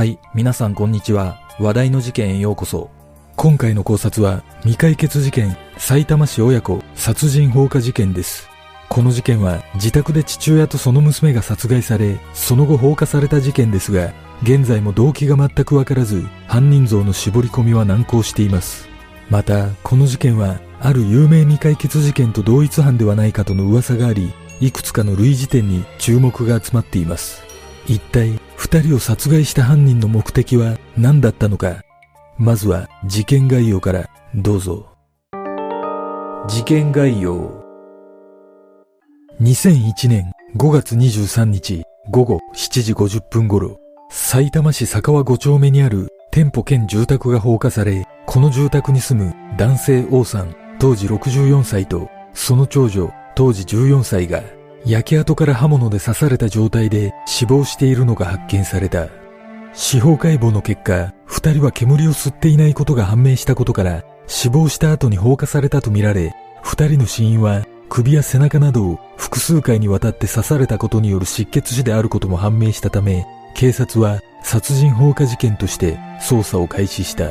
はい、皆さんこんにちは。話題の事件へようこそ。今回の考察は未解決事件、埼玉市親子殺人放火事件です。この事件は自宅で父親とその娘が殺害され、その後放火された事件ですが、現在も動機が全くわからず、犯人像の絞り込みは難航しています。また、この事件は、ある有名未解決事件と同一犯ではないかとの噂があり、いくつかの類似点に注目が集まっています。一体、二人を殺害した犯人の目的は何だったのか？まずは、事件概要から、どうぞ。事件概要。2001年5月23日午後7時50分頃、埼玉市坂和5丁目にある店舗兼住宅が放火され、この住宅に住む男性王さん、当時64歳と、その長女、当時14歳が、焼け跡から刃物で刺された状態で死亡しているのが発見された。司法解剖の結果、二人は煙を吸っていないことが判明したことから、死亡した後に放火されたとみられ、二人の死因は首や背中などを複数回にわたって刺されたことによる失血死であることも判明したため、警察は殺人放火事件として捜査を開始した。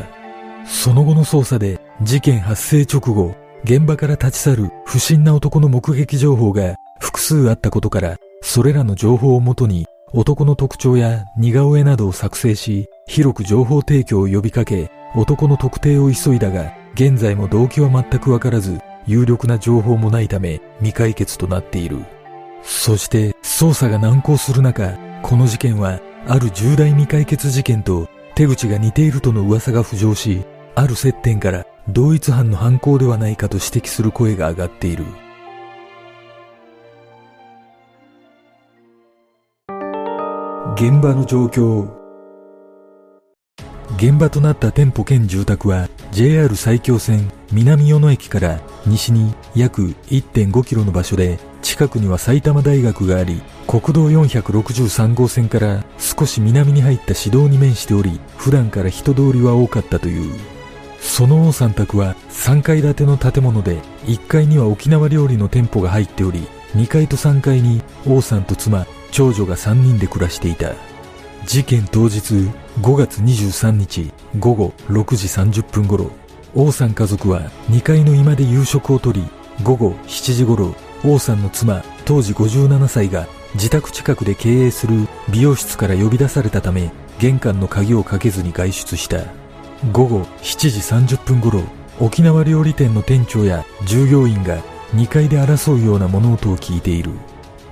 その後の捜査で事件発生直後、現場から立ち去る不審な男の目撃情報が複数あったことから、それらの情報をもとに男の特徴や似顔絵などを作成し、広く情報提供を呼びかけ、男の特定を急いだが、現在も動機は全くわからず、有力な情報もないため未解決となっている。そして捜査が難航する中、この事件はある重大未解決事件と手口が似ているとの噂が浮上し、ある接点から同一犯の犯行ではないかと指摘する声が上がっている。現場の状況現場となった店舗兼住宅は JR 埼京線南与野駅から西に約1.5キロの場所で近くには埼玉大学があり国道463号線から少し南に入った市道に面しており普段から人通りは多かったという。その王さん宅は3階建ての建物で1階には沖縄料理の店舗が入っており2階と3階に王さんと妻長女が3人で暮らしていた。事件当日5月23日午後6時30分頃王さん家族は2階の居間で夕食をとり午後7時頃王さんの妻当時57歳が自宅近くで経営する美容室から呼び出されたため玄関の鍵をかけずに外出した。午後7時30分頃沖縄料理店の店長や従業員が2階で争うような物音を聞いている。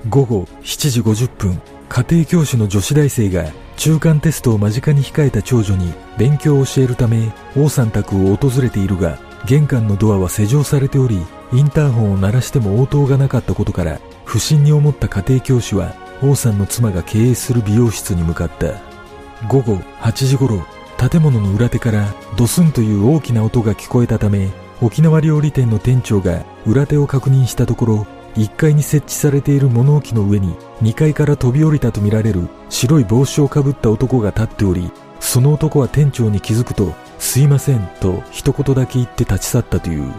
午後7時50分家庭教師の女子大生が中間テストを間近に控えた長女に勉強を教えるため王さん宅を訪れているが玄関のドアは施錠されておりインターホンを鳴らしても応答がなかったことから不審に思った家庭教師は王さんの妻が経営する美容室に向かった。午後8時頃建物の裏手からドスンという大きな音が聞こえたため沖縄料理店の店長が裏手を確認したところ1階に設置されている物置の上に2階から飛び降りたとみられる白い帽子をかぶった男が立っておりその男は店長に気づくとすいませんと一言だけ言って立ち去ったという。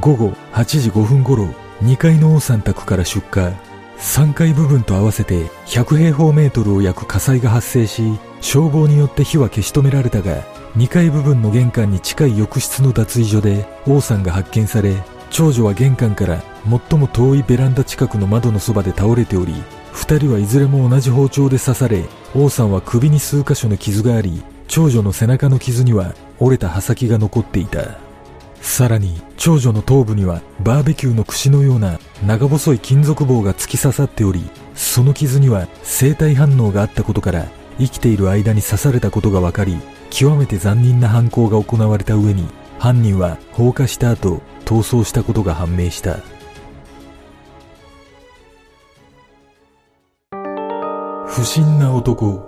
午後8時5分頃2階の王さん宅から出火。3階部分と合わせて100平方メートルを焼く火災が発生し消防によって火は消し止められたが2階部分の玄関に近い浴室の脱衣所で王さんが発見され長女は玄関から最も遠いベランダ近くの窓のそばで倒れており二人はいずれも同じ包丁で刺され王さんは首に数箇所の傷があり長女の背中の傷には折れた刃先が残っていた。さらに長女の頭部にはバーベキューの串のような長細い金属棒が突き刺さっておりその傷には生体反応があったことから生きている間に刺されたことが分かり極めて残忍な犯行が行われた上に犯人は放火した後逃走したことが判明した。不審な男。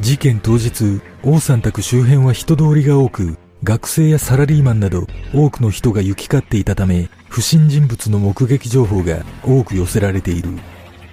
事件当日王さん宅周辺は人通りが多く学生やサラリーマンなど多くの人が行き交っていたため不審人物の目撃情報が多く寄せられている。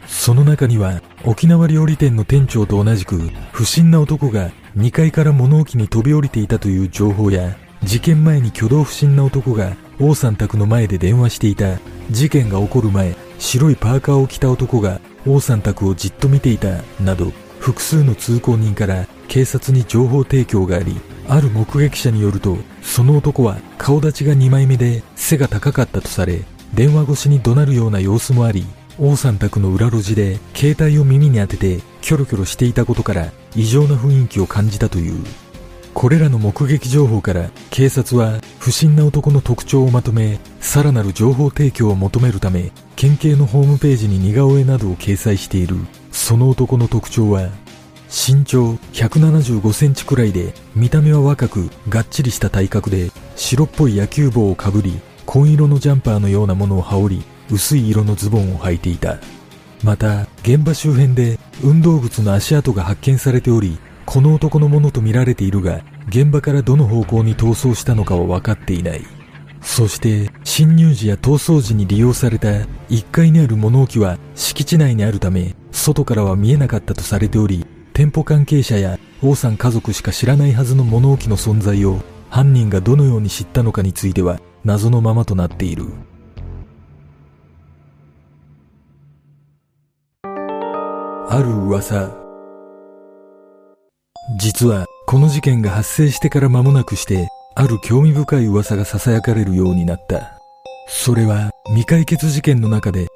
その中には沖縄料理店の店長と同じく不審な男が2階から物置に飛び降りていたという情報や事件前に挙動不審な男が王さん宅の前で電話していた事件が起こる前白いパーカーを着た男が王さん宅をじっと見ていたなど複数の通行人から警察に情報提供があり、ある目撃者によると、その男は顔立ちが2枚目で背が高かったとされ、電話越しに怒鳴るような様子もあり、王さん宅の裏路地で携帯を耳に当ててキョロキョロしていたことから異常な雰囲気を感じたという。これらの目撃情報から警察は不審な男の特徴をまとめ、さらなる情報提供を求めるため、県警のホームページに似顔絵などを掲載している。その男の特徴は、身長175センチくらいで、見た目は若く、がっちりした体格で、白っぽい野球帽をかぶり、紺色のジャンパーのようなものを羽織り、薄い色のズボンを履いていた。また、現場周辺で運動靴の足跡が発見されており、この男のものとみられているが、現場からどの方向に逃走したのかは分かっていない。そして、侵入時や逃走時に利用された1階にある物置は敷地内にあるため、外からは見えなかったとされており、店舗関係者や王さん家族しか知らないはずの物置の存在を犯人がどのように知ったのかについては謎のままとなっている。ある噂実は、この事件が発生してから間もなくして、ある興味深い噂が囁かれるようになった。それは、未解決事件の中で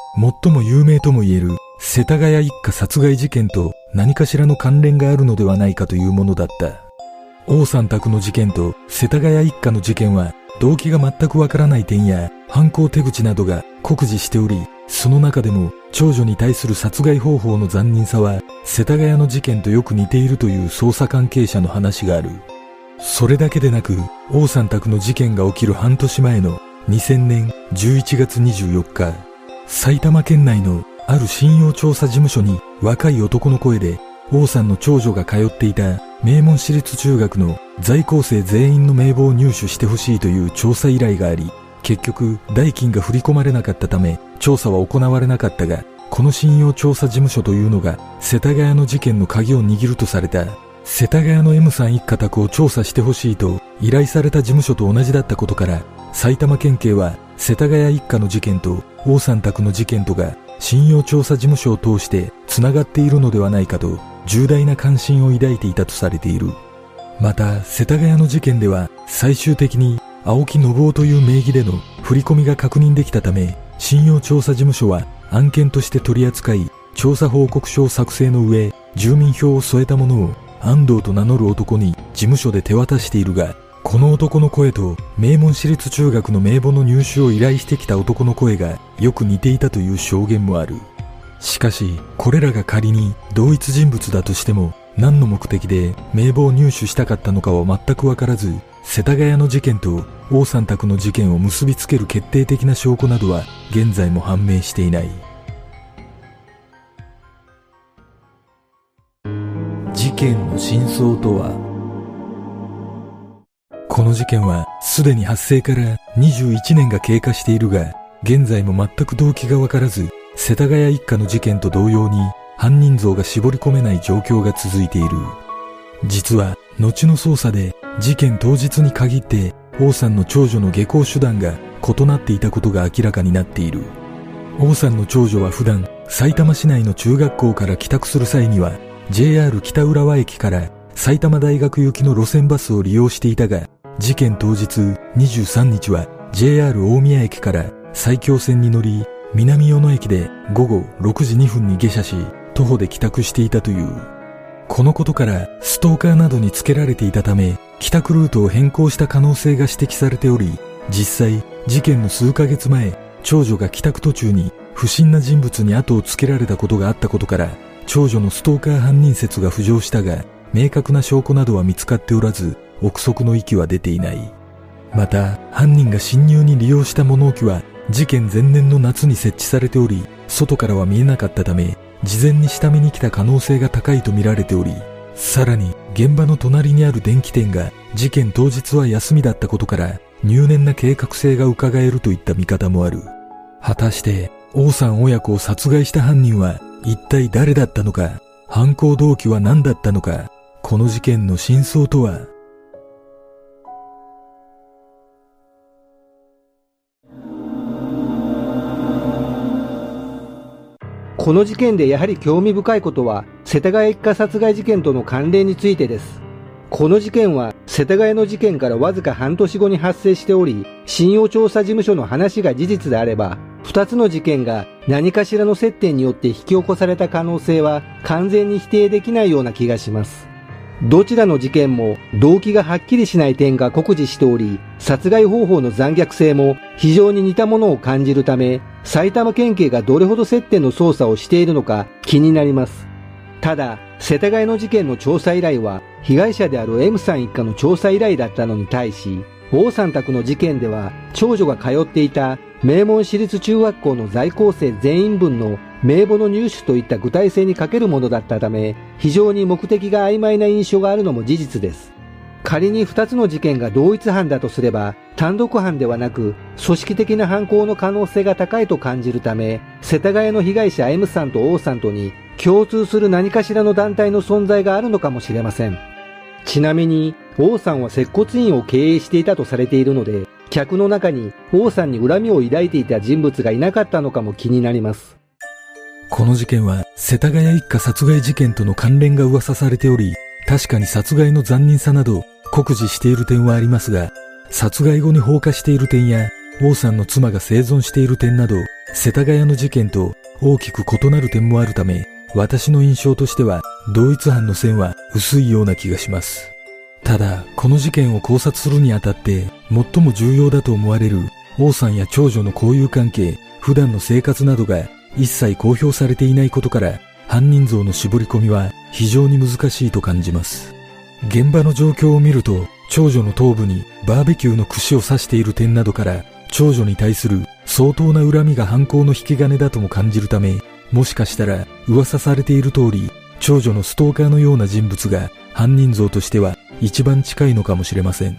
最も有名とも言える、世田谷一家殺害事件と何かしらの関連があるのではないかというものだった。王さん宅の事件と世田谷一家の事件は動機が全くわからない点や犯行手口などが酷似しており、その中でも長女に対する殺害方法の残忍さは世田谷の事件とよく似ているという捜査関係者の話がある。それだけでなく、王さん宅の事件が起きる半年前の2000年11月24日、埼玉県内のある信用調査事務所に若い男の声で王さんの長女が通っていた名門私立中学の在校生全員の名簿を入手してほしいという調査依頼があり、結局代金が振り込まれなかったため調査は行われなかったが、この信用調査事務所というのが世田谷の事件の鍵を握るとされた世田谷の M さん一家宅を調査してほしいと依頼された事務所と同じだったことから埼玉県警は世田谷一家の事件と王さん宅の事件とが信用調査事務所を通して繋がっているのではないかと重大な関心を抱いていたとされている。また、世田谷の事件では最終的に青木信夫という名義での振り込みが確認できたため、信用調査事務所は案件として取り扱い、調査報告書を作成の上、住民票を添えたものを安藤と名乗る男に事務所で手渡しているが、この男の声と名門私立中学の名簿の入手を依頼してきた男の声がよく似ていたという証言もある。しかし、これらが仮に同一人物だとしても、何の目的で名簿を入手したかったのかは全くわからず、世田谷の事件と王さん宅の事件を結びつける決定的な証拠などは現在も判明していない。事件の真相とは？この事件はすでに発生から21年が経過しているが、現在も全く動機がわからず、世田谷一家の事件と同様に犯人像が絞り込めない状況が続いている。実は、後の捜査で事件当日に限って王さんの長女の下校手段が異なっていたことが明らかになっている。王さんの長女は普段、埼玉市内の中学校から帰宅する際には、JR 北浦和駅から埼玉大学行きの路線バスを利用していたが、事件当日23日は JR 大宮駅から埼京線に乗り、南与野駅で午後6時2分に下車し、徒歩で帰宅していたという。このことからストーカーなどにつけられていたため、帰宅ルートを変更した可能性が指摘されており、実際事件の数ヶ月前、長女が帰宅途中に不審な人物に後をつけられたことがあったことから、長女のストーカー犯人説が浮上したが、明確な証拠などは見つかっておらず、憶測の域は出ていない。また、犯人が侵入に利用した物置は、事件前年の夏に設置されており、外からは見えなかったため、事前に下見に来た可能性が高いと見られており、さらに現場の隣にある電気店が事件当日は休みだったことから入念な計画性が伺えるといった見方もある。果たして王さん親子を殺害した犯人は一体誰だったのか、犯行動機は何だったのか、この事件の真相とは？この事件でやはり興味深いことは、世田谷一家殺害事件との関連についてです。この事件は世田谷の事件からわずか半年後に発生しており、信用調査事務所の話が事実であれば、二つの事件が何かしらの接点によって引き起こされた可能性は完全に否定できないような気がします。どちらの事件も動機がはっきりしない点が酷似しており、殺害方法の残虐性も非常に似たものを感じるため、埼玉県警がどれほど接点の捜査をしているのか気になります。ただ、世田谷の事件の調査依頼は、被害者である M さん一家の調査依頼だったのに対し、王さん宅の事件では、長女が通っていた名門私立中学校の在校生全員分の名簿の入手といった具体性に欠けるものだったため、非常に目的が曖昧な印象があるのも事実です。仮に2つの事件が同一犯だとすれば、単独犯ではなく、組織的な犯行の可能性が高いと感じるため、世田谷の被害者 M さんと O さんとに共通する何かしらの団体の存在があるのかもしれません。ちなみに、王さんは接骨院を経営していたとされているので、客の中に王さんに恨みを抱いていた人物がいなかったのかも気になります。この事件は世田谷一家殺害事件との関連が噂されており、確かに殺害の残忍さなど酷似している点はありますが、殺害後に放火している点や、王さんの妻が生存している点など、世田谷の事件と大きく異なる点もあるため、私の印象としては同一犯の線は薄いような気がします。ただ、この事件を考察するにあたって最も重要だと思われる王さんや長女の交友関係、普段の生活などが一切公表されていないことから犯人像の絞り込みは非常に難しいと感じます。現場の状況を見ると長女の頭部にバーベキューの串を刺している点などから長女に対する相当な恨みが犯行の引き金だとも感じるためもしかしたら噂されている通り長女のストーカーのような人物が犯人像としては一番近いのかもしれません。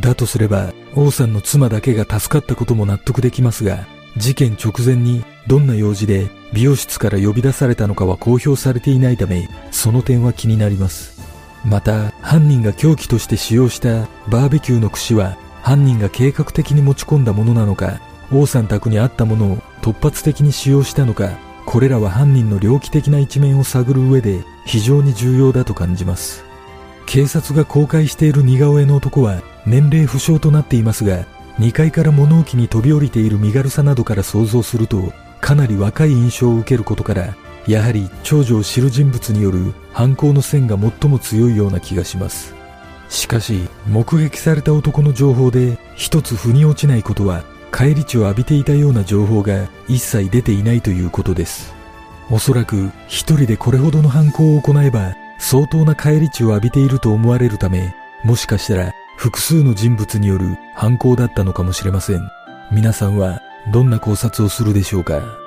だとすれば王さんの妻だけが助かったことも納得できますが事件直前にどんな用事で美容室から呼び出されたのかは公表されていないため、その点は気になります。また、犯人が凶器として使用したバーベキューの串は、犯人が計画的に持ち込んだものなのか、王さん宅にあったものを突発的に使用したのか、これらは犯人の猟奇的な一面を探る上で非常に重要だと感じます。警察が公開している似顔絵の男は年齢不詳となっていますが、2階から物置に飛び降りている身軽さなどから想像すると、かなり若い印象を受けることから、やはり長女を知る人物による犯行の線が最も強いような気がします。しかし、目撃された男の情報で一つ腑に落ちないことは、帰り血を浴びていたような情報が一切出ていないということです。おそらく一人でこれほどの犯行を行えば相当な帰り血を浴びていると思われるため、もしかしたら複数の人物による犯行だったのかもしれません。皆さんはどんな考察をするでしょうか？